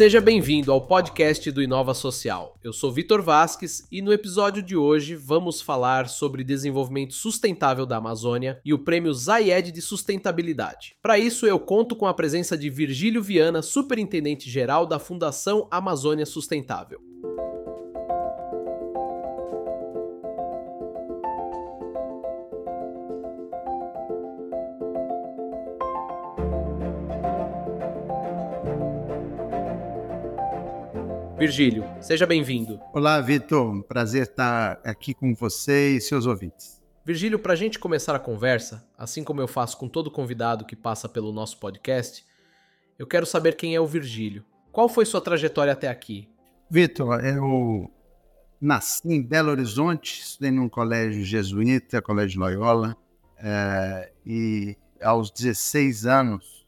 Seja bem-vindo ao podcast do Inova Social. Eu sou Vitor Vasques e no episódio de hoje vamos falar sobre desenvolvimento sustentável da Amazônia e o prêmio Zayed de sustentabilidade. Para isso, eu conto com a presença de Virgílio Viana, superintendente geral da Fundação Amazônia Sustentável. Virgílio, seja bem-vindo. Olá, Vitor. Prazer estar aqui com você e seus ouvintes. Virgílio, para a gente começar a conversa, assim como eu faço com todo convidado que passa pelo nosso podcast, eu quero saber quem é o Virgílio. Qual foi sua trajetória até aqui? Vitor, eu nasci em Belo Horizonte, estudei num colégio jesuíta, Colégio Loyola, é, e aos 16 anos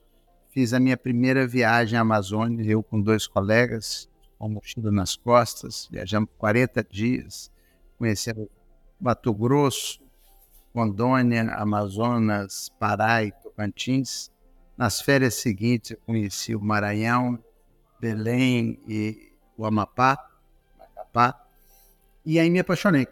fiz a minha primeira viagem à Amazônia, eu com dois colegas, com mochila nas costas, viajamos 40 dias, conhecemos Mato Grosso, Rondônia, Amazonas, Pará e Tocantins. Nas férias seguintes, eu conheci o Maranhão, Belém e o Amapá, Macapá, e aí me apaixonei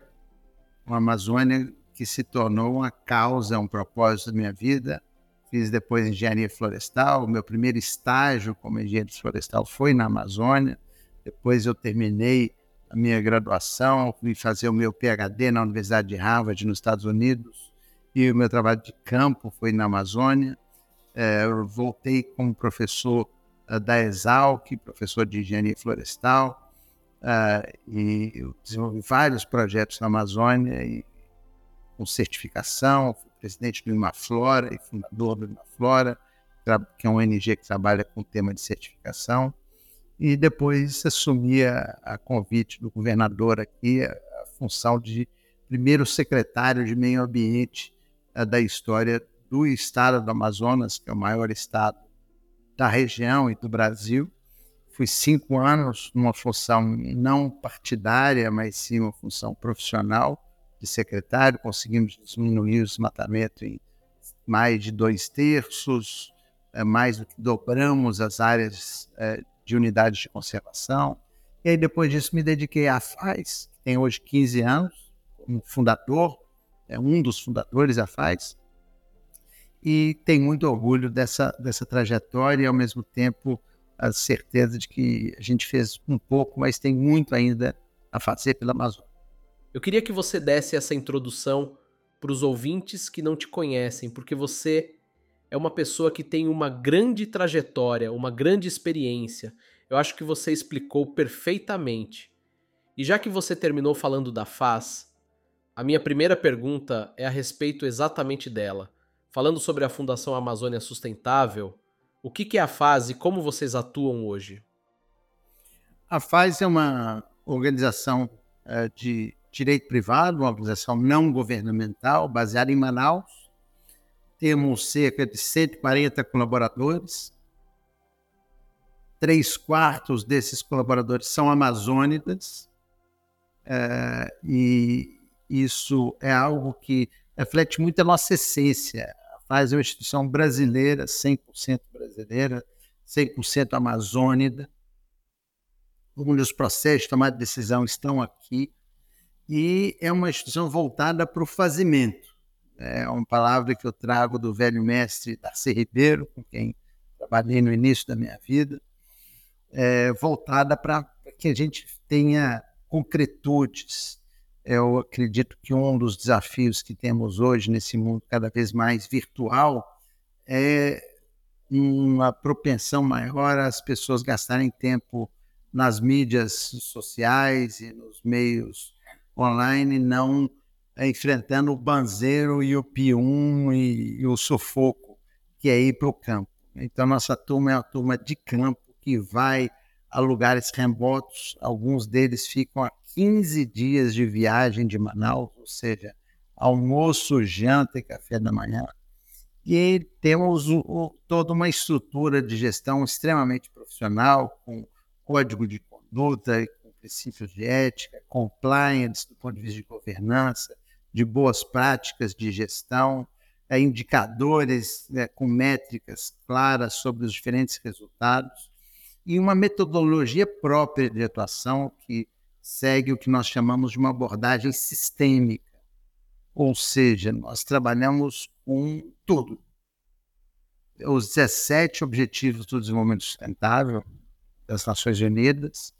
a Amazônia, que se tornou uma causa, um propósito da minha vida. Fiz depois engenharia florestal, meu primeiro estágio como engenheiro florestal foi na Amazônia. Depois eu terminei a minha graduação, fui fazer o meu PhD na Universidade de Harvard, nos Estados Unidos, e o meu trabalho de campo foi na Amazônia. É, eu voltei como professor uh, da Exalc, professor de engenharia florestal, uh, e eu desenvolvi vários projetos na Amazônia, e, com certificação, fui presidente do Imaflora e fundador do Imaflora, que é uma ONG que trabalha com o tema de certificação e depois assumia a convite do governador aqui a, função de primeiro secretário de meio ambiente eh, da história do estado do Amazonas, que é o maior estado da região e do Brasil. Fui cinco anos numa função não partidária, mas sim uma função profissional de secretário. Conseguimos diminuir o desmatamento em mais de dois terços, é, mais do que dobramos as áreas é, de unidades de conservação. E aí, depois disso, me dediquei à FAES, que tem hoje 15 anos, como fundador, é um dos fundadores da FAES, e tenho muito orgulho dessa, dessa trajetória e, ao mesmo tempo, a certeza de que a gente fez um pouco, mas tem muito ainda a fazer pela Amazônia. Eu queria que você desse essa introdução para os ouvintes que não te conhecem, porque você é uma pessoa que tem uma grande trajetória, uma grande experiência. Eu acho que você explicou perfeitamente. E já que você terminou falando da FAS, a minha primeira pergunta é a respeito exatamente dela. Falando sobre a Fundação Amazônia Sustentável, o que é a FAS e como vocês atuam hoje? A FAS é uma organização eh, de direito privado, uma organização não governamental, baseada em Manaus, temos cerca de 140 colaboradores. Três quartos desses colaboradores são amazônicas, é, e isso é algo que reflete muito a nossa essência. Faz uma instituição brasileira, 100% brasileira, 100% amazônica, onde os processos de tomada de decisão estão aqui, e é uma instituição voltada para o fazimento é uma palavra que eu trago do velho mestre Darcy Ribeiro, com quem trabalhei no início da minha vida, é, voltada para que a gente tenha concretudes. Eu acredito que um dos desafios que temos hoje nesse mundo cada vez mais virtual é uma propensão maior às pessoas gastarem tempo nas mídias sociais e nos meios online, não enfrentando o banzeiro e o pium e, e o sufoco, que é ir para o campo. Então, nossa turma é uma turma de campo que vai a lugares remotos, alguns deles ficam a 15 dias de viagem de Manaus, ou seja, almoço, janta e café da manhã. E temos o, o, toda uma estrutura de gestão extremamente profissional, com código de conduta, com princípios de ética, compliance do ponto de vista de governança, de boas práticas de gestão, é, indicadores né, com métricas claras sobre os diferentes resultados. e uma metodologia própria de atuação que segue o que nós chamamos de uma abordagem sistêmica. Ou seja, nós trabalhamos com tudo. Os 17 Objetivos do Desenvolvimento Sustentável das Nações Unidas,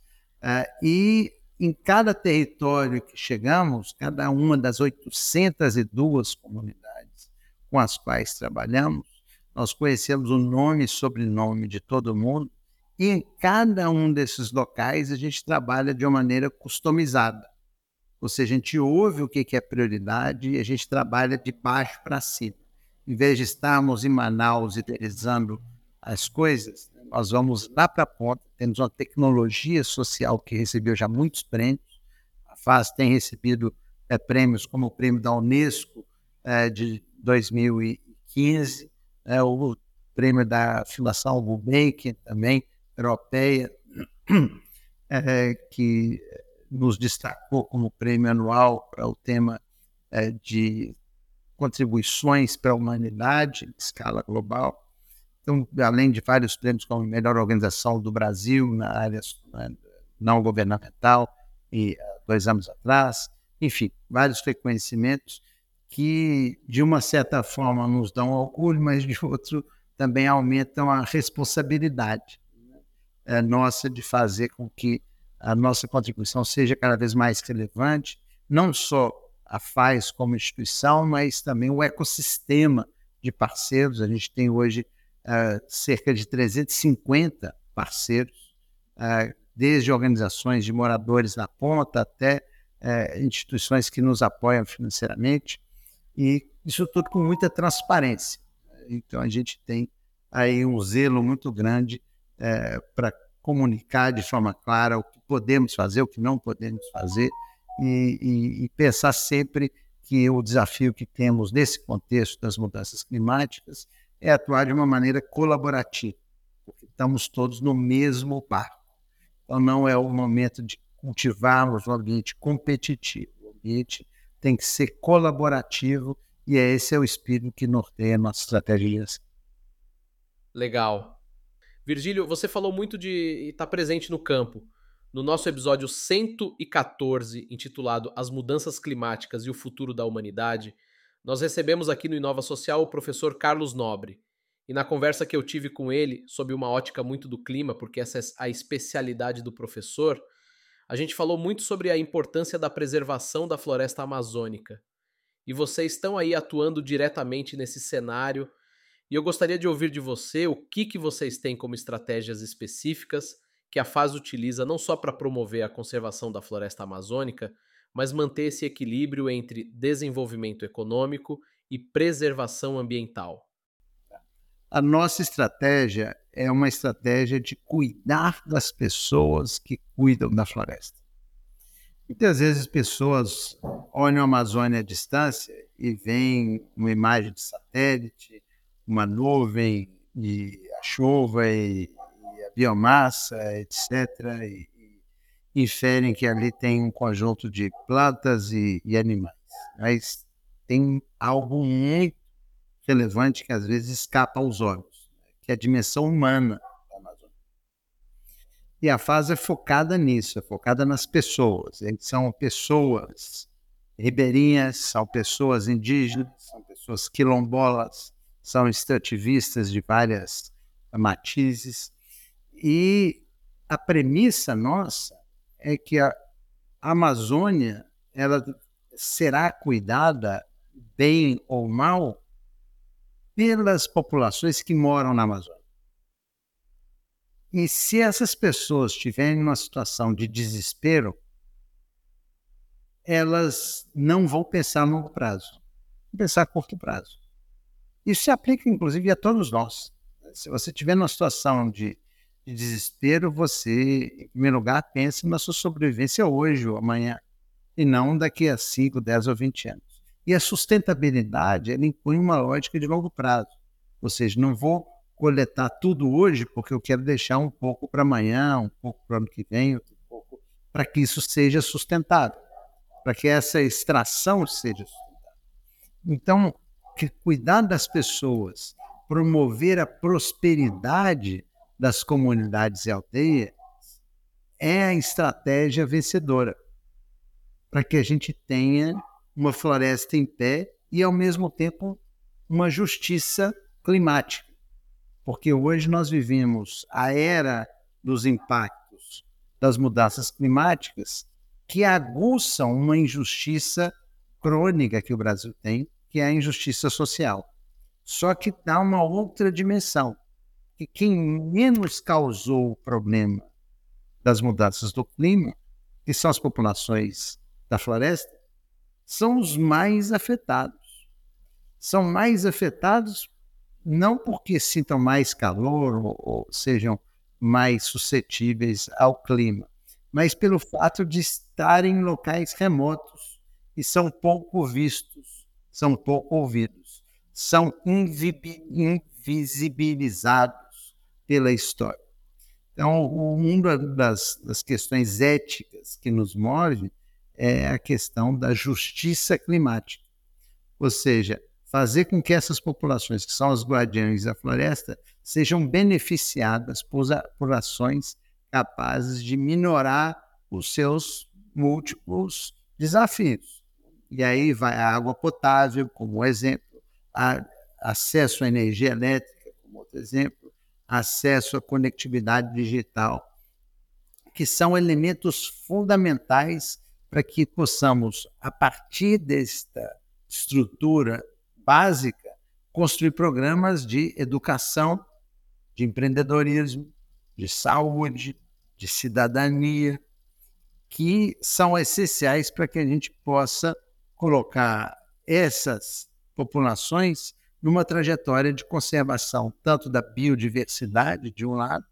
uh, e em cada território que chegamos, cada uma das 802 comunidades com as quais trabalhamos, nós conhecemos o nome e sobrenome de todo mundo, e em cada um desses locais a gente trabalha de uma maneira customizada. Ou seja, a gente ouve o que é prioridade e a gente trabalha de baixo para cima. Em vez de estarmos em Manaus idealizando as coisas, nós vamos lá para a ponta, temos uma tecnologia social que recebeu já muitos prêmios. A FAS tem recebido é, prêmios como o prêmio da Unesco é, de 2015, é, o prêmio da Fundação Gulbenkian também, europeia, é, que nos destacou como prêmio anual para o tema é, de contribuições para a humanidade em escala global. Então, além de vários prêmios como melhor organização do Brasil na área né, não governamental, e dois anos atrás, enfim, vários reconhecimentos que, de uma certa forma, nos dão orgulho, mas de outro também aumentam a responsabilidade né, nossa de fazer com que a nossa contribuição seja cada vez mais relevante, não só a FAZ como instituição, mas também o ecossistema de parceiros. A gente tem hoje uh, cerca de 350 parceiros, uh, desde organizações de moradores na ponta até uh, instituições que nos apoiam financeiramente, e isso tudo com muita transparência. Então a gente tem aí um zelo muito grande para comunicar de forma clara o que podemos fazer, o que não podemos fazer, e, e, e pensar sempre que o desafio que temos nesse contexto das mudanças climáticas é atuar de uma maneira colaborativa, porque estamos todos no mesmo barco. Então, não é o momento de cultivarmos um ambiente competitivo. O ambiente tem que ser colaborativo e é esse é o espírito que norteia nossas estratégias. Legal. Virgílio, você falou muito de estar presente no campo. No nosso episódio 114, intitulado As Mudanças Climáticas e o Futuro da Humanidade, nós recebemos aqui no Inova Social o professor Carlos Nobre. E na conversa que eu tive com ele, sob uma ótica muito do clima, porque essa é a especialidade do professor, a gente falou muito sobre a importância da preservação da floresta amazônica. E vocês estão aí atuando diretamente nesse cenário, e eu gostaria de ouvir de você o que, que vocês têm como estratégias específicas que a FAS utiliza não só para promover a conservação da floresta amazônica, mas manter esse equilíbrio entre desenvolvimento econômico e preservação ambiental? A nossa estratégia é uma estratégia de cuidar das pessoas que cuidam da floresta. Muitas vezes pessoas olham a Amazônia à distância e veem uma imagem de satélite, uma nuvem e a chuva e, e a biomassa, etc. E, inferem que ali tem um conjunto de plantas e, e animais. Mas tem algo muito relevante que às vezes escapa aos olhos, que é a dimensão humana da Amazônia. E a fase é focada nisso, é focada nas pessoas. São pessoas ribeirinhas, são pessoas indígenas, são pessoas quilombolas, são extrativistas de várias matizes. E a premissa nossa é que a Amazônia ela será cuidada bem ou mal pelas populações que moram na Amazônia. E se essas pessoas estiverem numa situação de desespero, elas não vão pensar longo prazo, vão pensar a curto prazo. Isso se aplica, inclusive, a todos nós. Se você estiver numa situação de de desespero, você, em primeiro lugar, pense na sua sobrevivência hoje ou amanhã, e não daqui a 5, 10 ou 20 anos. E a sustentabilidade, ela impõe uma lógica de longo prazo. Ou seja, não vou coletar tudo hoje porque eu quero deixar um pouco para amanhã, um pouco para o ano que vem, um pouco para que isso seja sustentável, para que essa extração seja sustentável. Então, cuidar das pessoas, promover a prosperidade das comunidades e aldeias é a estratégia vencedora para que a gente tenha uma floresta em pé e, ao mesmo tempo, uma justiça climática. Porque hoje nós vivemos a era dos impactos das mudanças climáticas que aguçam uma injustiça crônica que o Brasil tem, que é a injustiça social. Só que dá uma outra dimensão, que quem menos causou o problema das mudanças do clima, que são as populações da floresta, são os mais afetados. São mais afetados não porque sintam mais calor ou, ou sejam mais suscetíveis ao clima, mas pelo fato de estarem em locais remotos e são pouco vistos, são pouco ouvidos, são invisibilizados pela história. Então, uma das, das questões éticas que nos move é a questão da justiça climática. Ou seja, fazer com que essas populações, que são os guardiães da floresta, sejam beneficiadas por, por ações capazes de minorar os seus múltiplos desafios. E aí vai a água potável, como exemplo, acesso à energia elétrica, como outro exemplo, acesso à conectividade digital, que são elementos fundamentais para que possamos, a partir desta estrutura básica, construir programas de educação, de empreendedorismo, de saúde, de cidadania, que são essenciais para que a gente possa colocar essas populações numa trajetória de conservação tanto da biodiversidade, de um lado,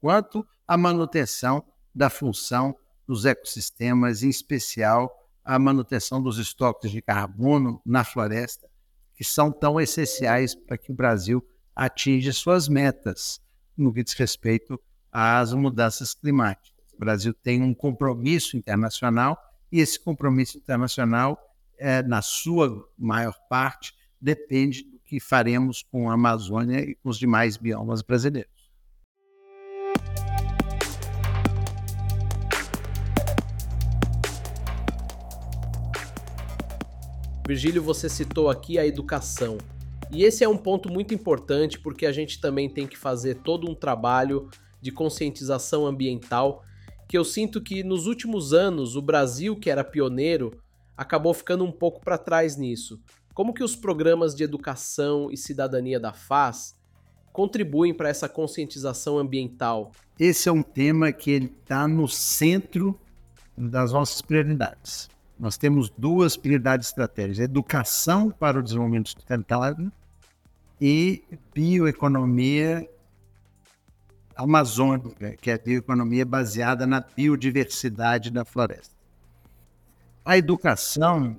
quanto a manutenção da função dos ecossistemas, em especial a manutenção dos estoques de carbono na floresta, que são tão essenciais para que o Brasil atinja suas metas no que diz respeito às mudanças climáticas. O Brasil tem um compromisso internacional e esse compromisso internacional, é, na sua maior parte, depende que faremos com a Amazônia e com os demais biomas brasileiros. Virgílio, você citou aqui a educação. E esse é um ponto muito importante porque a gente também tem que fazer todo um trabalho de conscientização ambiental que eu sinto que nos últimos anos o Brasil, que era pioneiro, acabou ficando um pouco para trás nisso. Como que os programas de educação e cidadania da FAS contribuem para essa conscientização ambiental? Esse é um tema que está no centro das nossas prioridades nós temos duas prioridades estratégicas: educação para o desenvolvimento sustentável e bioeconomia amazônica, que é a bioeconomia baseada na biodiversidade da floresta. A educação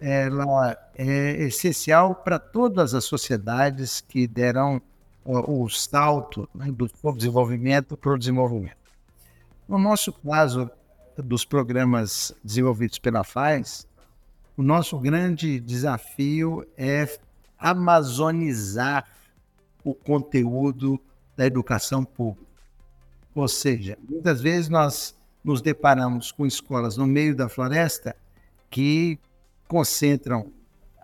ela é essencial para todas as sociedades que deram o, o salto né, do desenvolvimento para o desenvolvimento. No nosso caso, dos programas desenvolvidos pela FAES, o nosso grande desafio é amazonizar o conteúdo da educação pública. Ou seja, muitas vezes nós nos deparamos com escolas no meio da floresta que concentram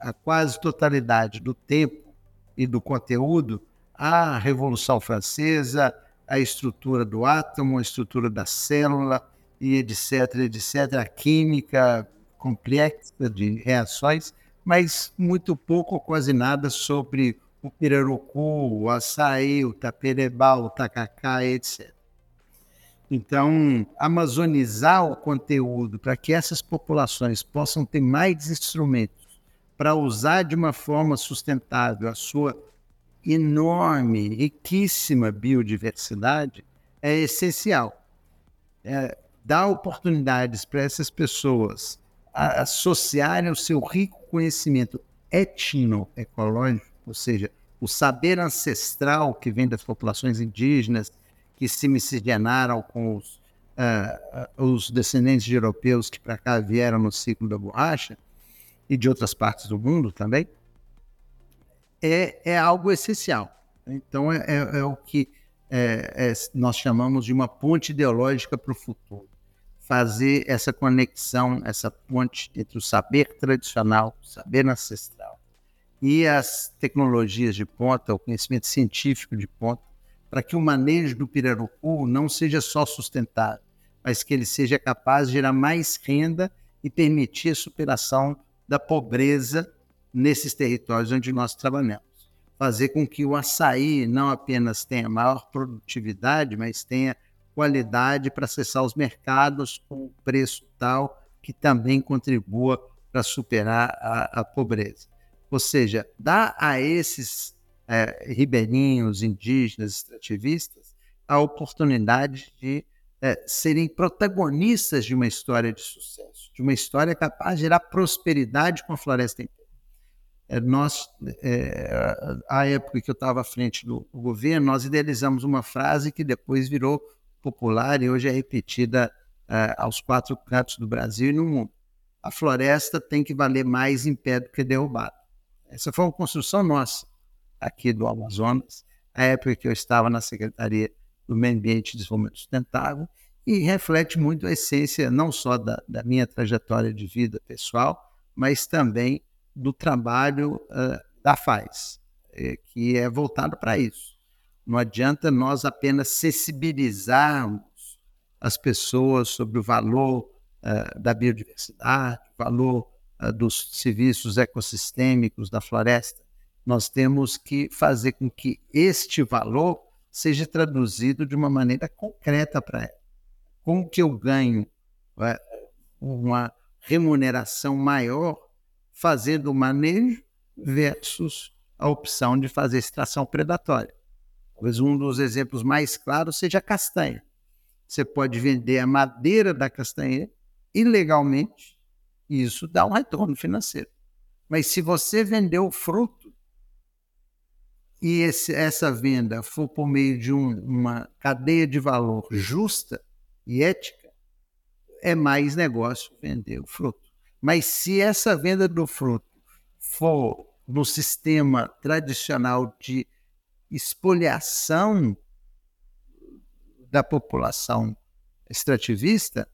a quase totalidade do tempo e do conteúdo à Revolução Francesa, a estrutura do átomo, a estrutura da célula, e etc, etc, a química complexa de reações, mas muito pouco ou quase nada sobre o pirarucu, o açaí, o taperebá, o tacacá, etc. Então, amazonizar o conteúdo para que essas populações possam ter mais instrumentos para usar de uma forma sustentável a sua enorme, riquíssima biodiversidade é essencial. É, dar oportunidades para essas pessoas associarem o seu rico conhecimento etnoecológico, ou seja, o saber ancestral que vem das populações indígenas que se miscigenaram com os, uh, os descendentes de europeus que para cá vieram no ciclo da borracha e de outras partes do mundo também, é, é algo essencial. Então, é, é, é o que é, é, nós chamamos de uma ponte ideológica para o futuro. Fazer essa conexão, essa ponte entre o saber tradicional, o saber ancestral e as tecnologias de ponta, o conhecimento científico de ponta, para que o manejo do pirarucu não seja só sustentável, mas que ele seja capaz de gerar mais renda e permitir a superação da pobreza nesses territórios onde nós trabalhamos. Fazer com que o açaí não apenas tenha maior produtividade, mas tenha qualidade para acessar os mercados com preço tal que também contribua para superar a, a pobreza. Ou seja, dá a esses é, ribeirinhos, indígenas, extrativistas, a oportunidade de é, serem protagonistas de uma história de sucesso, de uma história capaz de gerar prosperidade com a floresta inteira. É, nós, é, a época que eu estava à frente do, do, governo, nós idealizamos uma frase que depois virou popular e hoje é repetida é, aos quatro cantos do Brasil e no mundo. A floresta tem que valer mais em pé do que derrubada. Essa foi uma construção nossa aqui do Amazonas, a época que eu estava na Secretaria do Meio Ambiente e Desenvolvimento Sustentável, e reflete muito a essência não só da, da minha trajetória de vida pessoal, mas também do trabalho uh, da FAES, eh, que é voltado para isso. Não adianta nós apenas sensibilizarmos as pessoas sobre o valor uh, da biodiversidade, o valor uh, dos serviços ecossistêmicos da floresta, nós temos que fazer com que este valor seja traduzido de uma maneira concreta para ela. Como que eu ganho é, uma remuneração maior fazendo o manejo versus a opção de fazer extração predatória? Talvez um dos exemplos mais claros seja a castanha. Você pode vender a madeira da castanha ilegalmente e isso dá um retorno financeiro. Mas se você vender o fruto, e esse, essa venda for por meio de um, uma cadeia de valor justa e ética, é mais negócio vender o fruto. Mas se essa venda do fruto for no sistema tradicional de espoliação da população extrativista,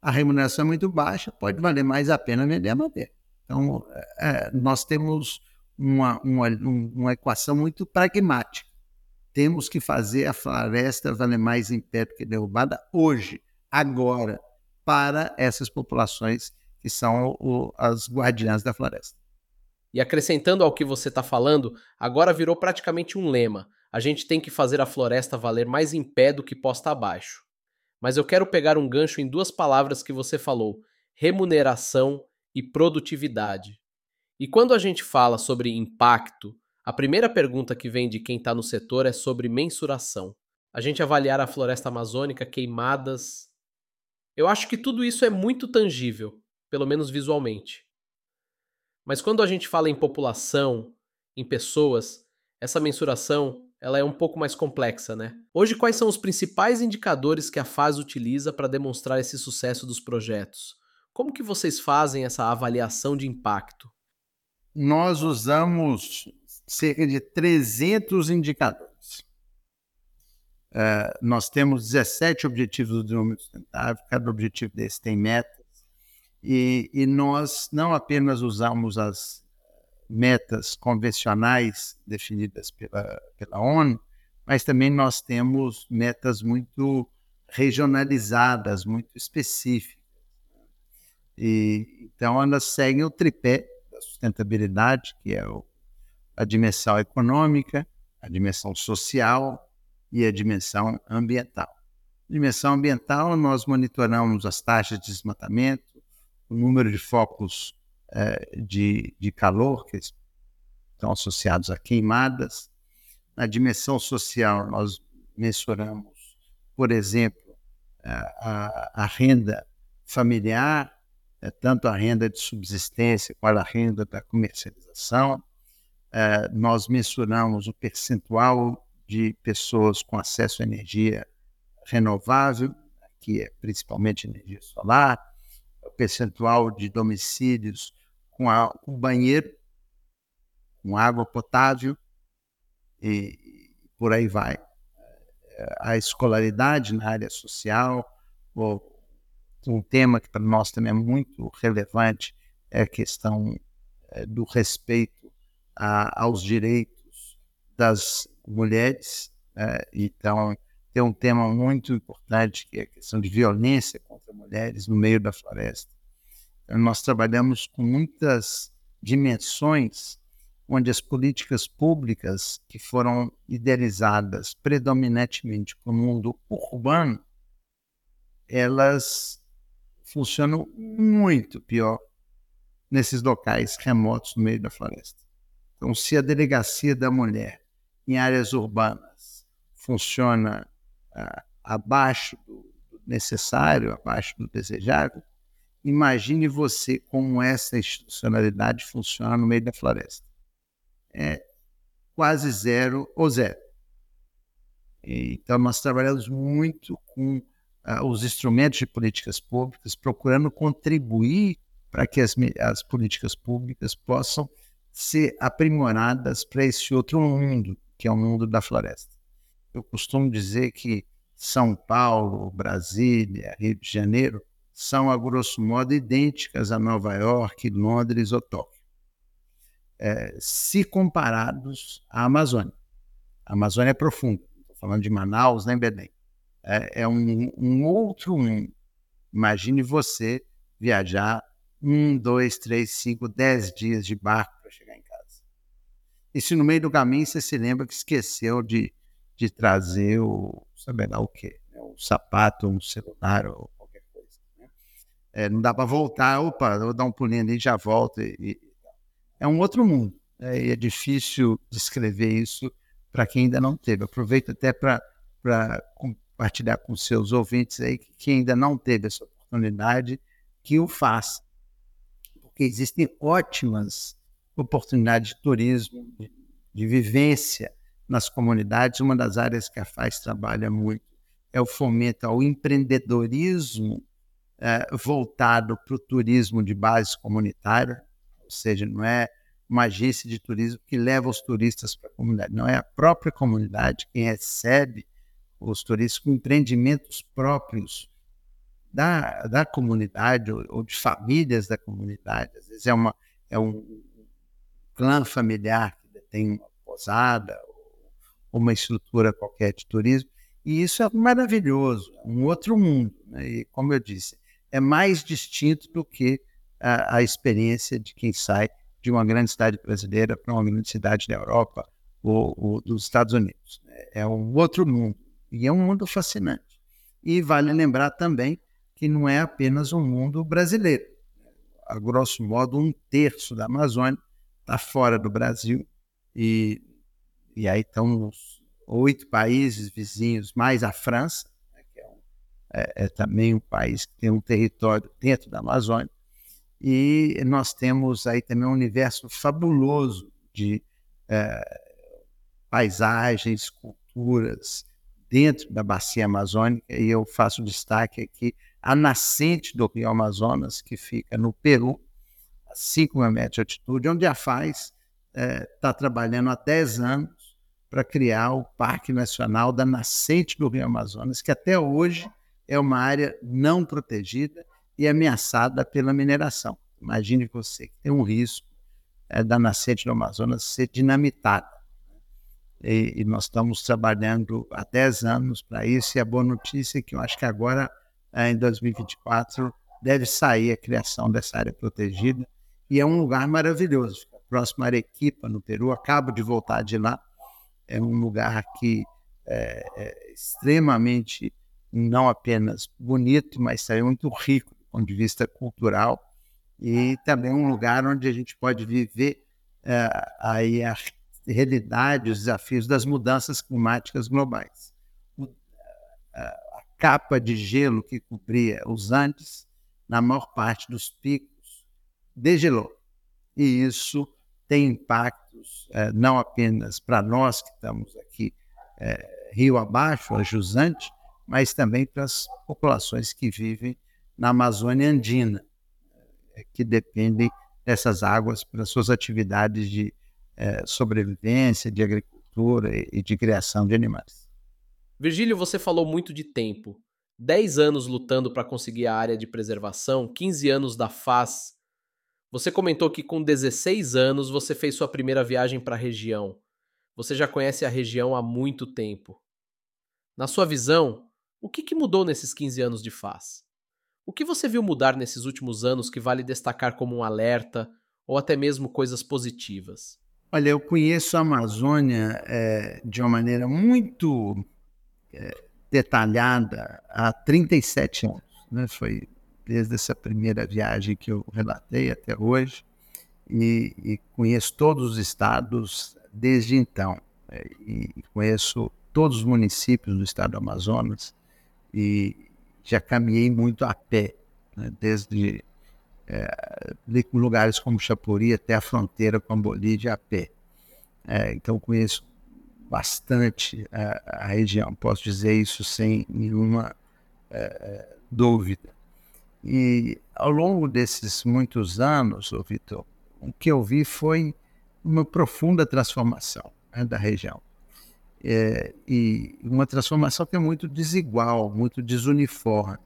a remuneração é muito baixa, pode valer mais a pena vender a madeira. Então, é, nós temos uma, uma, uma equação muito pragmática. Temos que fazer a floresta valer mais em pé do que derrubada hoje, agora, para essas populações que são o, as guardiãs da floresta. E acrescentando ao que você está falando, agora virou praticamente um lema. A gente tem que fazer a floresta valer mais em pé do que posta abaixo. Mas eu quero pegar um gancho em duas palavras que você falou: remuneração e produtividade. E quando a gente fala sobre impacto, a primeira pergunta que vem de quem está no setor é sobre mensuração. A gente avaliar a floresta amazônica, queimadas. Eu acho que tudo isso é muito tangível, pelo menos visualmente. Mas quando a gente fala em população, em pessoas, essa mensuração ela é um pouco mais complexa, né? Hoje, quais são os principais indicadores que a FAS utiliza para demonstrar esse sucesso dos projetos? Como que vocês fazem essa avaliação de impacto? Nós usamos cerca de 300 indicadores. Uh, nós temos 17 objetivos do desenvolvimento sustentável, cada objetivo desse tem metas, e, e nós não apenas usamos as metas convencionais definidas pela, pela ONU, mas também nós temos metas muito regionalizadas, muito específicas. E, então, elas seguem o tripé sustentabilidade, que é o, a dimensão econômica, a dimensão social e a dimensão ambiental. Dimensão ambiental, nós monitoramos as taxas de desmatamento, o número de focos eh, de, de calor que estão associados a queimadas. Na dimensão social, nós mensuramos, por exemplo, a, a renda familiar, é, tanto a renda de subsistência quanto a renda da comercialização. É, nós mensuramos o percentual de pessoas com acesso à energia renovável, que é principalmente energia solar, o percentual de domicílios com, com banheiro, com água potável e por aí vai. a escolaridade na área social, um tema que para nós também é muito relevante é a questão é, do respeito a, aos direitos das mulheres. É, então, tem um tema muito importante que é a questão de violência contra mulheres no meio da floresta. Então, nós trabalhamos com muitas dimensões onde as políticas públicas que foram idealizadas predominantemente para o mundo urbano, elas funcionam muito pior nesses locais remotos no meio da floresta. Então, se a delegacia da mulher em áreas urbanas funciona ah, abaixo do necessário, abaixo do desejável, imagine você como essa institucionalidade funciona no meio da floresta é quase zero ou zero. Então, nós trabalhamos muito com uh, os instrumentos de políticas públicas, procurando contribuir para que as, as políticas públicas possam ser aprimoradas para esse outro mundo, que é o mundo da floresta. Eu costumo dizer que São Paulo, Brasília, Rio de Janeiro são, a grosso modo, idênticas a Nova York, Londres ou Tóquio é, se comparados à Amazônia. A Amazônia é profunda, estou falando de Manaus, nem Belém. É, é um, um, outro mundo. Imagine você viajar um, dois, três, cinco, dez dias de barco para chegar em casa. E se no meio do caminho você se lembra que esqueceu de, de trazer o, sabe lá o quê? Né, um sapato, um celular ou qualquer coisa. Né? É, não dá para voltar, opa, vou dar um pulinho ali e já volto. E, é um outro mundo. Né? E é difícil descrever isso para quem ainda não teve. Aproveito até para compartilhar com seus ouvintes aí que ainda não teve essa oportunidade, que o faça. Porque existem ótimas oportunidades de turismo, de, de vivência nas comunidades. Uma das áreas que a FAZ trabalha muito é o fomento ao empreendedorismo é, voltado para o turismo de base comunitária ou seja, não é uma agência de turismo que leva os turistas para a comunidade, não é a própria comunidade quem recebe os turistas com empreendimentos próprios da, da comunidade ou, ou de famílias da comunidade. Às vezes é, uma, é um clã familiar que tem uma posada ou uma estrutura qualquer de turismo. E isso é maravilhoso, é um outro mundo. Né? E, como eu disse, é mais distinto do que a, a experiência de quem sai de uma grande cidade brasileira para uma grande cidade da Europa ou, ou, dos Estados Unidos. É um outro mundo e é um mundo fascinante. E vale lembrar também que não é apenas um mundo brasileiro. A grosso modo, um terço da Amazônia está fora do Brasil e, e aí estão os oito países vizinhos, mais a França, né, que é, é, é também um país que tem um território dentro da Amazônia, e nós temos aí também um universo fabuloso de é, paisagens, culturas dentro da bacia amazônica. E eu faço destaque aqui a nascente do Rio Amazonas, que fica no Peru, a 5 mil metros de altitude, onde a FAZ está é, trabalhando há 10 anos para criar o Parque Nacional da Nascente do Rio Amazonas, que até hoje é uma área não protegida e ameaçada pela mineração. Imagine você tem um risco é, da nascente do Amazonas ser dinamitada. E, e, nós estamos trabalhando há 10 anos para isso, e a boa notícia é que eu acho que agora, é, em 2024, deve sair a criação dessa área protegida, e é um lugar maravilhoso. Próximo a Arequipa, no Peru, acabo de voltar de lá. É um lugar que é, é extremamente, não apenas bonito, mas também muito rico ponto de vista cultural, e também um lugar onde a gente pode viver é, aí a realidade, os desafios das mudanças climáticas globais. A, capa de gelo que cobria os Andes, na maior parte dos picos, degelou. E isso tem impactos é, não apenas para nós que estamos aqui é, rio abaixo, a jusante, mas também para as populações que vivem na Amazônia Andina, eh, que dependem dessas águas para suas atividades de é, sobrevivência, de agricultura e, de criação de animais. Virgílio, você falou muito de tempo. 10 anos lutando para conseguir a área de preservação, 15 anos da FAS. Você comentou que com 16 anos você fez sua primeira viagem para a região. Você já conhece a região há muito tempo. Na sua visão, o que, que mudou nesses 15 anos de FAS? O que você viu mudar nesses últimos anos que vale destacar como um alerta ou até mesmo coisas positivas? Olha, eu conheço a Amazônia é, de uma maneira muito é, detalhada há 37 anos. Né? Foi desde essa primeira viagem que eu relatei até hoje, e, e conheço todos os estados desde então. É, e conheço todos os municípios do estado do Amazonas e já caminhei muito a pé, né? desde é, lugares como Chapuri até a fronteira com a Bolívia a pé. É, então conheço bastante a, a, região, posso dizer isso sem nenhuma é, dúvida. E ao longo desses muitos anos, Vitor, o que eu vi foi uma profunda transformação né, da região. É, e uma transformação que é muito desigual, muito desuniforme.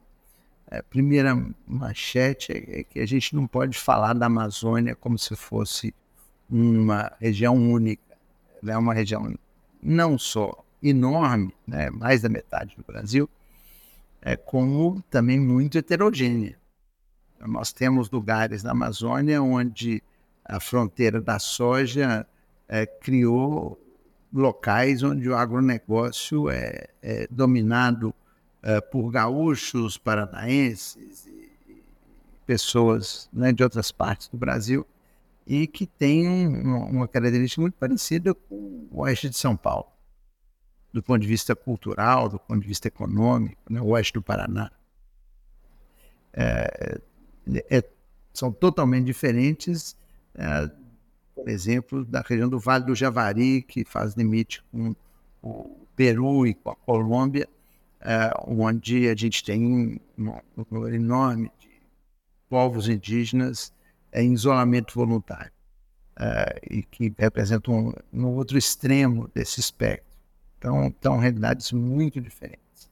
A primeira manchete é que a gente não pode falar da Amazônia como se fosse uma região única. Ela é uma região não só enorme, né, mais da metade do Brasil, é, como também muito heterogênea. Nós temos lugares na Amazônia onde a fronteira da soja é, criou locais onde o agronegócio é, é dominado é, por gaúchos, paranaenses e pessoas né, de outras partes do Brasil e que tem uma característica muito parecida com o oeste de São Paulo, do ponto de vista cultural, do ponto de vista econômico, né, o oeste do Paraná. É, é, são totalmente diferentes, é, por exemplo, da região do Vale do Javari, que faz limite com o Peru e com a Colômbia, é, onde a gente tem um, número enorme de povos indígenas em isolamento voluntário uh, e que representam um, um outro extremo desse espectro. Então, são realidades muito diferentes.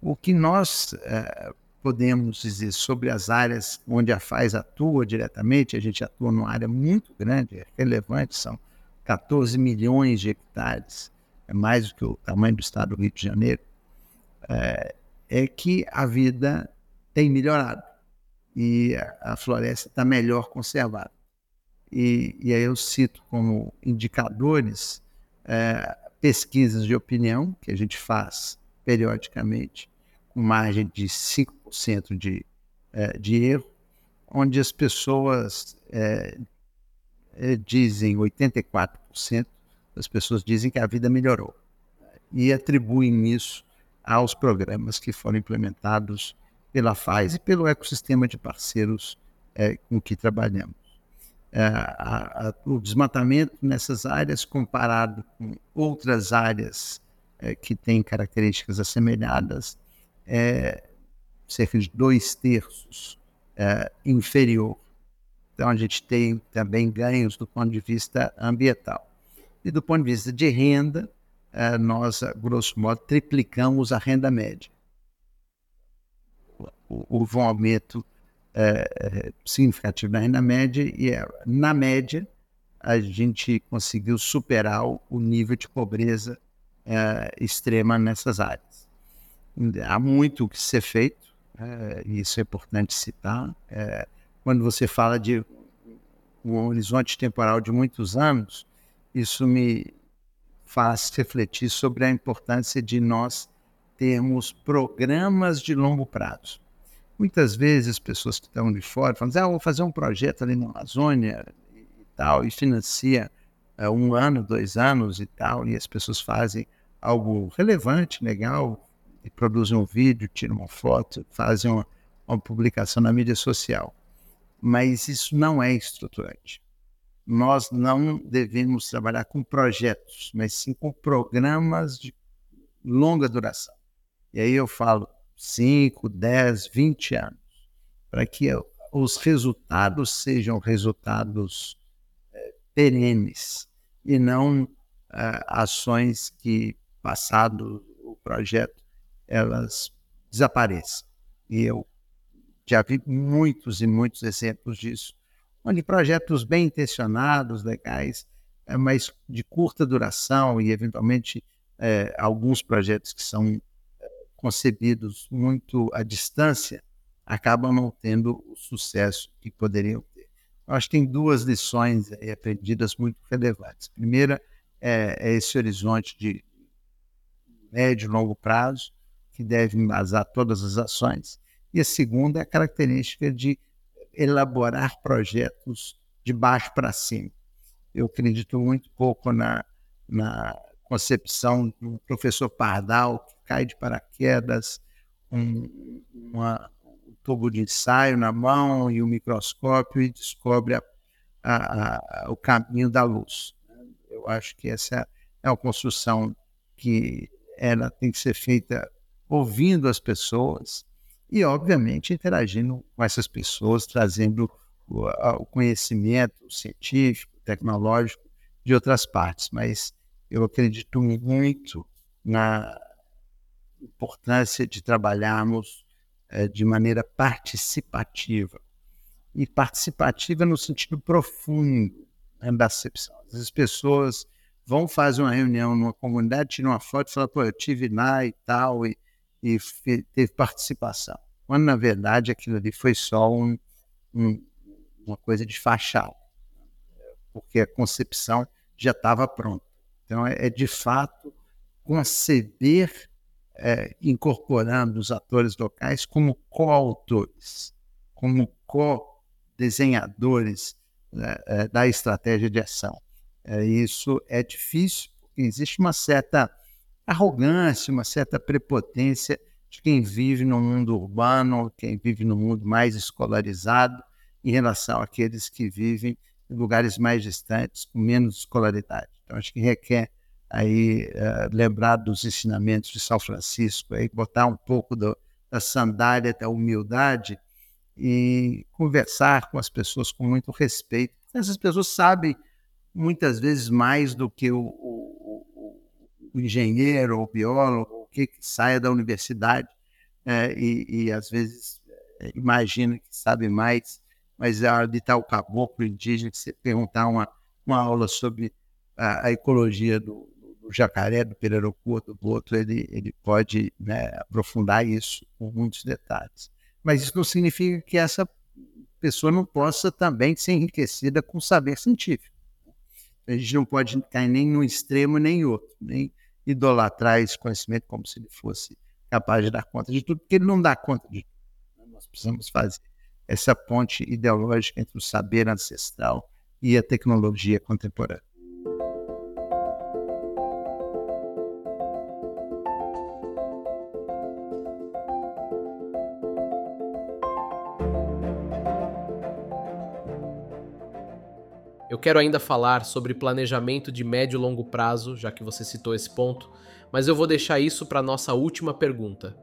O que nós uh, podemos dizer sobre as áreas onde a FAES atua diretamente, a gente atua numa área muito grande, relevante, são 14 milhões de hectares, é mais do que o tamanho do estado do Rio de Janeiro, é, é que a vida tem melhorado e a floresta está melhor conservada. E, e, aí eu cito como indicadores é, pesquisas de opinião que a gente faz periodicamente, com margem de 5% de, é, de erro, onde as pessoas é, é dizem, 84% das pessoas dizem que a vida melhorou e atribuem isso aos programas que foram implementados pela FAES e pelo ecossistema de parceiros é, com que trabalhamos. É, a, a, o desmatamento nessas áreas, comparado com outras áreas é, que têm características assemelhadas, é cerca de dois terços inferior. Então, a gente tem também ganhos do ponto de vista ambiental. E do ponto de vista de renda, nós, grosso modo, triplicamos a renda média houve um aumento é, significativo na renda média e, é, na média, a gente conseguiu superar o, nível de pobreza é, extrema nessas áreas. Há muito o que ser feito, é, isso é importante citar. É, quando você fala de um horizonte temporal de muitos anos, isso me faz refletir sobre a importância de nós termos programas de longo prazo. Muitas vezes as pessoas que estão de fora falam assim, ah, vou fazer um projeto ali na Amazônia e tal, e financia uh, um ano, dois anos e tal, e as pessoas fazem algo relevante, legal, e produzem um vídeo, tiram uma foto, fazem uma, uma publicação na mídia social. Mas isso não é estruturante. Nós não devemos trabalhar com projetos, mas sim com programas de longa duração. E aí eu falo 5, 10, 20 anos, para que os resultados sejam resultados é, perenes e não é, ações que passado projeto, elas desapareçam. E eu já vi muitos e muitos exemplos disso, onde projetos bem intencionados, legais, é, mas de curta duração e, eventualmente, é, alguns projetos que são é, concebidos muito à distância, acabam não tendo o sucesso que poderiam ter. Eu acho que tem duas lições aprendidas muito relevantes. A primeira é, é esse horizonte de médio e longo prazo, que deve embasar todas as ações. E a segunda é a característica de elaborar projetos de baixo para cima. Eu acredito muito pouco na, na concepção do professor Pardal, que cai de paraquedas, um, uma, um tubo de ensaio na mão e um microscópio e descobre a, a, a, o caminho da luz. Eu acho que essa é uma construção que ela tem que ser feita ouvindo as pessoas e, obviamente, interagindo com essas pessoas, trazendo o, o conhecimento científico, tecnológico de outras partes. Mas eu acredito muito na importância de trabalharmos é, de maneira participativa. E participativa no sentido profundo né, da acepção. As pessoas vão fazer uma reunião numa comunidade, tiram uma foto e falam, pô, eu tive lá e tal, e e teve participação. Quando, na verdade, aquilo ali foi só um, um, uma coisa de fachada, porque a concepção já estava pronta. Então, é, é, de fato conceber, é, incorporando os atores locais como coautores, como co-desenhadores né, é, da estratégia de ação. É, isso é difícil, porque existe uma certa arrogância, uma certa prepotência de quem vive no mundo urbano, quem vive no mundo mais escolarizado, em relação àqueles que vivem em lugares mais distantes, com menos escolaridade. Então, acho que requer aí uh, lembrar dos ensinamentos de São Francisco, aí botar um pouco do, da sandália da humildade e conversar com as pessoas com muito respeito. Essas pessoas sabem muitas vezes mais do que o, o o engenheiro ou biólogo, o que, que saia da universidade é, e, e, às vezes é, imagina que sabe mais, mas é hora de estar o caboclo indígena, que você perguntar uma, uma aula sobre a, a ecologia do, do, jacaré, do pirarucu, do boto, ele, ele pode né, aprofundar isso com muitos detalhes. Mas isso não significa que essa pessoa não possa também ser enriquecida com saber científico. A gente não pode cair nem num extremo nem em outro, nem idolatrar esse conhecimento como se ele fosse capaz de dar conta de tudo, porque ele não dá conta de tudo. Né? Nós precisamos fazer essa ponte ideológica entre o saber ancestral e a tecnologia contemporânea. Quero ainda falar sobre planejamento de médio e longo prazo, já que você citou esse ponto, mas eu vou deixar isso para nossa última pergunta.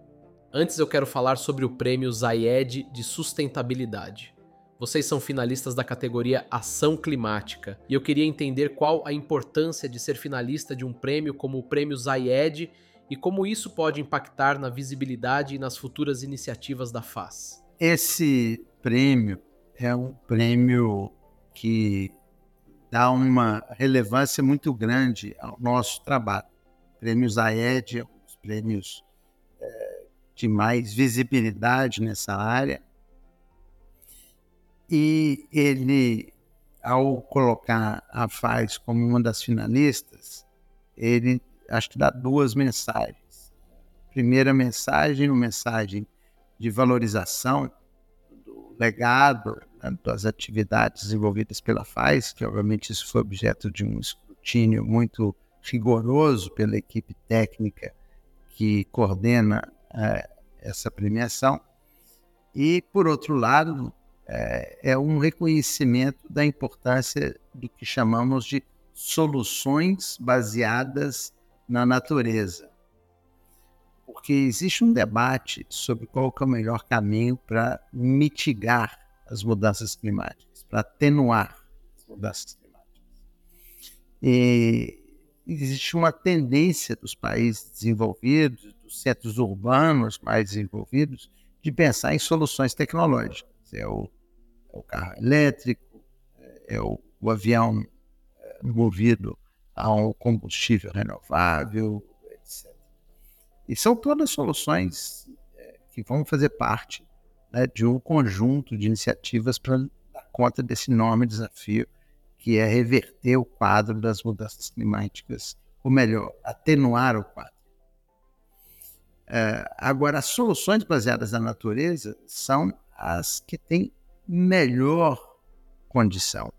Antes eu quero falar sobre o prêmio Zayed de sustentabilidade. Vocês são finalistas da categoria Ação Climática e eu queria entender qual a importância de ser finalista de um prêmio como o Prêmio Zayed e como isso pode impactar na visibilidade e nas futuras iniciativas da FAS. Esse prêmio é um prêmio que dá uma relevância muito grande ao nosso trabalho. Prêmios AED, os prêmios é, de mais visibilidade nessa área. E ele, ao colocar a FAES como uma das finalistas, ele acho que dá duas mensagens. Primeira mensagem, uma mensagem de valorização do legado das atividades desenvolvidas pela FAIS, que obviamente isso foi objeto de um escrutínio muito rigoroso pela equipe técnica que coordena é, essa premiação. E, por outro lado, é, é um reconhecimento da importância do que chamamos de soluções baseadas na natureza. Porque existe um debate sobre qual é o melhor caminho para mitigar as mudanças climáticas, para atenuar as mudanças climáticas. E existe uma tendência dos países desenvolvidos, dos centros urbanos mais desenvolvidos, de pensar em soluções tecnológicas. É o, é o carro elétrico, é o, o avião é, movido a um combustível renovável, etc. E são todas soluções é, que vão fazer parte né, de um conjunto de iniciativas para dar conta desse enorme desafio que é reverter o quadro das mudanças climáticas, ou melhor, atenuar o quadro. É, agora, as soluções baseadas na natureza são as que têm melhor condição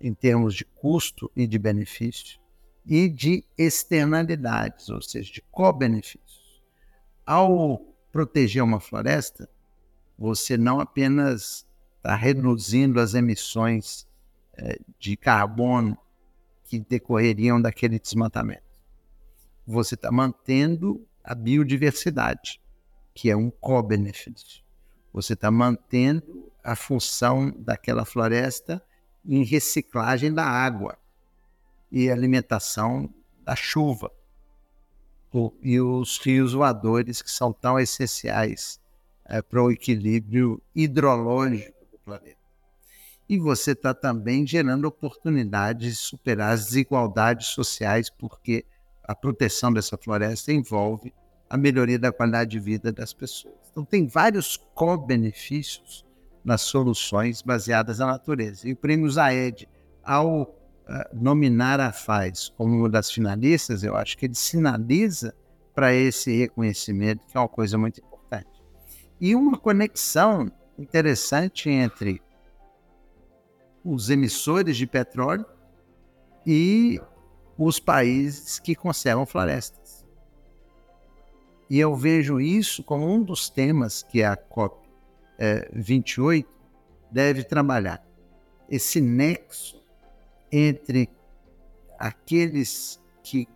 em termos de custo e de benefício e de externalidades, ou seja, de co-benefícios. Ao proteger uma floresta, você não apenas está reduzindo as emissões é, de carbono que decorreriam daquele desmatamento. Você está mantendo a biodiversidade, que é um co-benefício. Você está mantendo a função daquela floresta em reciclagem da água e alimentação da chuva e os rios voadores que são tão essenciais é, para o equilíbrio hidrológico do planeta e você está também gerando oportunidades de superar as desigualdades sociais, porque a proteção dessa floresta envolve a melhoria da qualidade de vida das pessoas. Então, tem vários co-benefícios nas soluções baseadas na natureza. E o prêmio Zaed, ao uh, nominar a FAES como uma das finalistas, eu acho que ele sinaliza para esse reconhecimento, que é uma coisa muito importante. E uma conexão interessante entre os emissores de petróleo e os países que conservam florestas. E eu vejo isso como um dos temas que a COP é, 28 deve trabalhar. Esse nexo entre aqueles que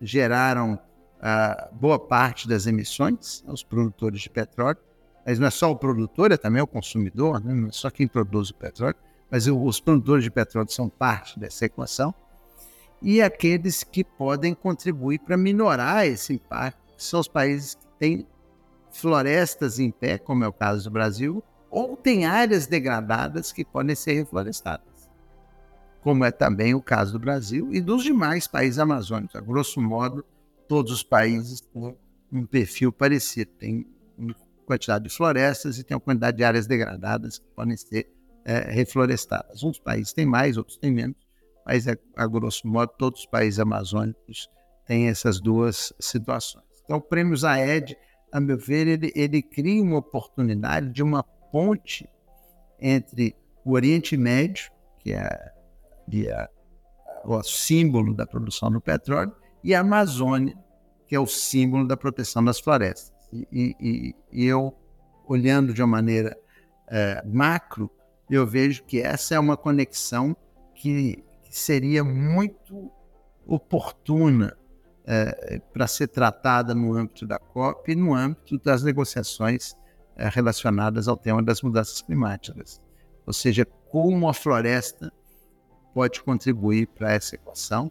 geraram a boa parte das emissões, os produtores de petróleo, mas não é só o produtor, é também o consumidor, né? não é só quem produz o petróleo, mas os produtores de petróleo são parte dessa equação, e aqueles que podem contribuir para minorar esse impacto, são os países que têm florestas em pé, como é o caso do Brasil, ou têm áreas degradadas que podem ser reflorestadas, como é também o caso do Brasil e dos demais países amazônicos. A grosso modo, todos os países têm um perfil parecido, tem uma quantidade de florestas e tem uma quantidade de áreas degradadas que podem ser é, reflorestadas. Uns países têm mais, outros têm menos, mas a, a grosso modo todos os países amazônicos têm essas duas situações. Então, o prêmio Zaed, a meu ver, ele, ele cria uma oportunidade de uma ponte entre o Oriente Médio, que é, que é o símbolo da produção do petróleo, e a Amazônia, que é o símbolo da proteção das florestas. E, e, e eu, olhando de uma maneira é, macro, eu vejo que essa é uma conexão que, que seria muito oportuna é, para ser tratada no âmbito da COP e no âmbito das negociações é, relacionadas ao tema das mudanças climáticas. Ou seja, como a floresta pode contribuir para essa equação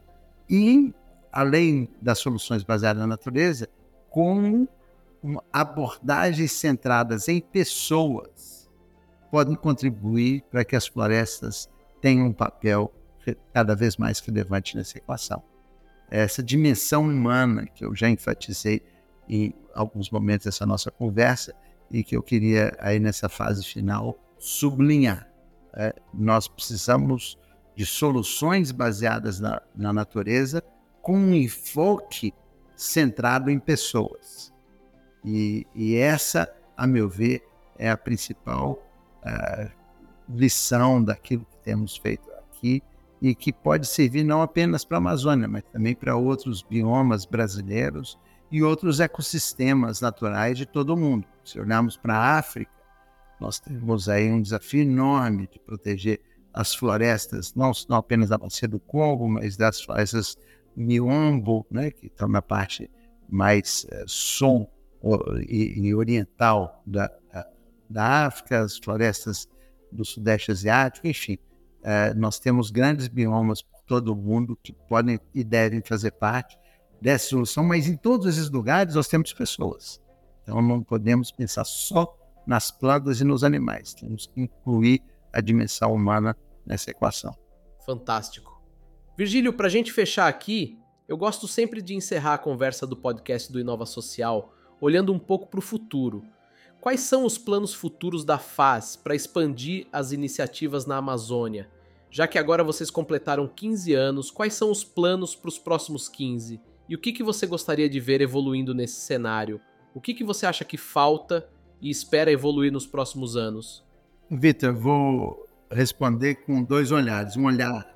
e, além das soluções baseadas na natureza, como abordagens centradas em pessoas podem contribuir para que as florestas tenham um papel cada vez mais relevante nessa equação. Essa dimensão humana que eu já enfatizei em alguns momentos dessa nossa conversa e que eu queria aí nessa fase final sublinhar. É, nós precisamos de soluções baseadas na, na natureza com um enfoque centrado em pessoas. E, e essa, a meu ver, é a principal lição daquilo que temos feito aqui e que pode servir não apenas para a Amazônia, mas também para outros biomas brasileiros e outros ecossistemas naturais de todo o mundo. Se olharmos para a África, nós temos aí um desafio enorme de proteger as florestas, não, não apenas da bacia do Congo, mas das florestas Miombo, né, que estão na parte mais é, sul e, oriental da, da África, as florestas do Sudeste Asiático, enfim. É, nós temos grandes biomas por todo mundo que podem e devem fazer parte dessa solução, mas em todos esses lugares nós temos pessoas. Então não podemos pensar só nas plantas e nos animais, temos que incluir a dimensão humana nessa equação. Fantástico. Virgílio, para a gente fechar aqui, eu gosto sempre de encerrar a conversa do podcast do Inova Social olhando um pouco para o futuro. Quais são os planos futuros da FAS para expandir as iniciativas na Amazônia? Já que agora vocês completaram 15 anos, quais são os planos para os próximos 15? E o que, que você gostaria de ver evoluindo nesse cenário? O que, que você acha que falta e espera evoluir nos próximos anos? Vitor, vou responder com dois olhares: um olhar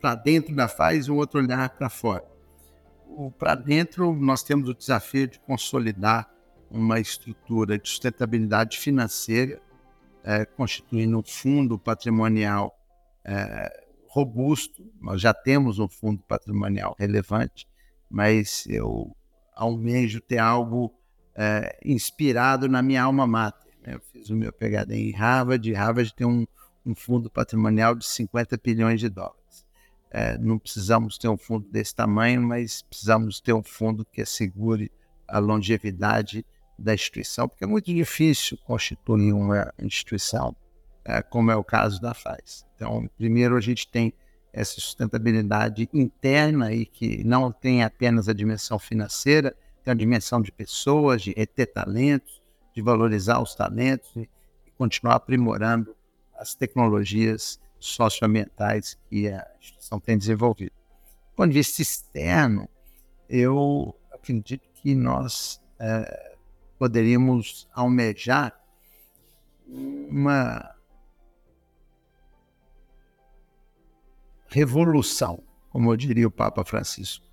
para dentro da FAS e um outro olhar para fora. Para dentro, nós temos o desafio de consolidar uma estrutura de sustentabilidade financeira, é, constituindo um fundo patrimonial é, robusto. Nós já temos um fundo patrimonial relevante, mas eu almejo ter algo é, inspirado na minha alma mater. Né? Eu fiz o meu PhD em Harvard, e Harvard tem um, um fundo patrimonial de 50 bilhões de dólares. É, não precisamos ter um fundo desse tamanho, mas precisamos ter um fundo que assegure a longevidade da instituição, porque é muito difícil constituir uma instituição, é, como é o caso da FAS. Então, primeiro a gente tem essa sustentabilidade interna e que não tem apenas a dimensão financeira, tem a dimensão de pessoas, de reter talentos, de valorizar os talentos e continuar aprimorando as tecnologias socioambientais que a instituição tem desenvolvido. Do ponto de vista externo, eu acredito que nós é, poderíamos almejar uma revolução, como diria o Papa Francisco.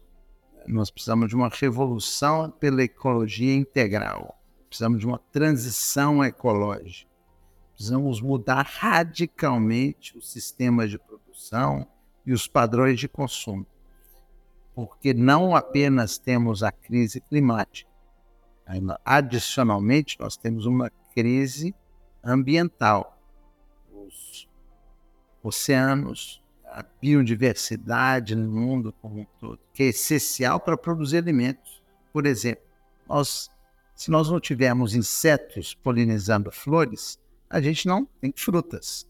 Nós precisamos de uma revolução pela ecologia integral. Precisamos de uma transição ecológica. Precisamos mudar radicalmente os sistemas de produção e os padrões de consumo. Porque não apenas temos a crise climática, Adicionalmente, nós temos uma crise ambiental. Os oceanos, a biodiversidade no mundo como um todo, que é essencial para produzir alimentos. Por exemplo, nós, se nós não tivermos insetos polinizando flores, a gente não tem frutas,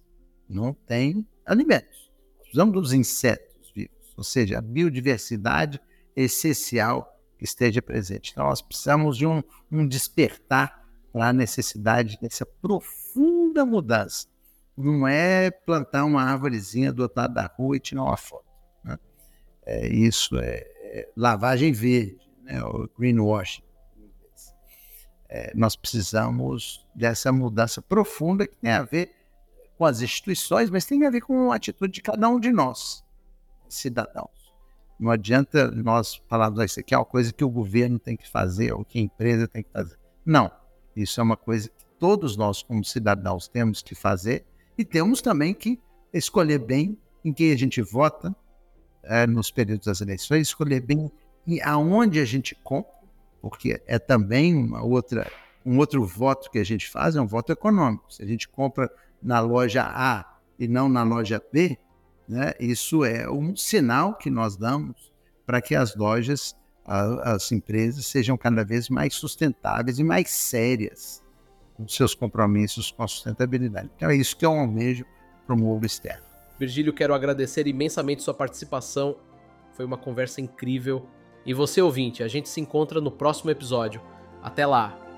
não tem alimentos. Precisamos dos insetos vivos, ou seja, a biodiversidade é essencial esteja presente. Então, nós precisamos de um, um despertar para a necessidade dessa profunda mudança. Não é plantar uma árvorezinha do outro lado da rua e tirar uma foto. Né? É, isso é, é, lavagem verde, né? o greenwashing. É, nós precisamos dessa mudança profunda que tem a ver com as instituições, mas tem a ver com a atitude de cada um de nós, cidadãos. Não adianta nós falarmos, ah, isso aqui é uma coisa que o governo tem que fazer, ou que a empresa tem que fazer. Não. Isso é uma coisa que todos nós, como cidadãos, temos que fazer e temos também que escolher bem em quem a gente vota é, nos períodos das eleições, escolher bem aonde a gente compra, porque é também uma outra, um outro voto que a gente faz, é um voto econômico. Se a gente compra na loja A e não na loja B, né? Isso é um sinal que nós damos para que as lojas, a, as empresas sejam cada vez mais sustentáveis e mais sérias nos seus compromissos com a sustentabilidade. Então é isso que eu almejo para o mundo externo. Virgílio, quero agradecer imensamente sua participação. Foi uma conversa incrível. E você, ouvinte, a gente se encontra no próximo episódio. Até lá!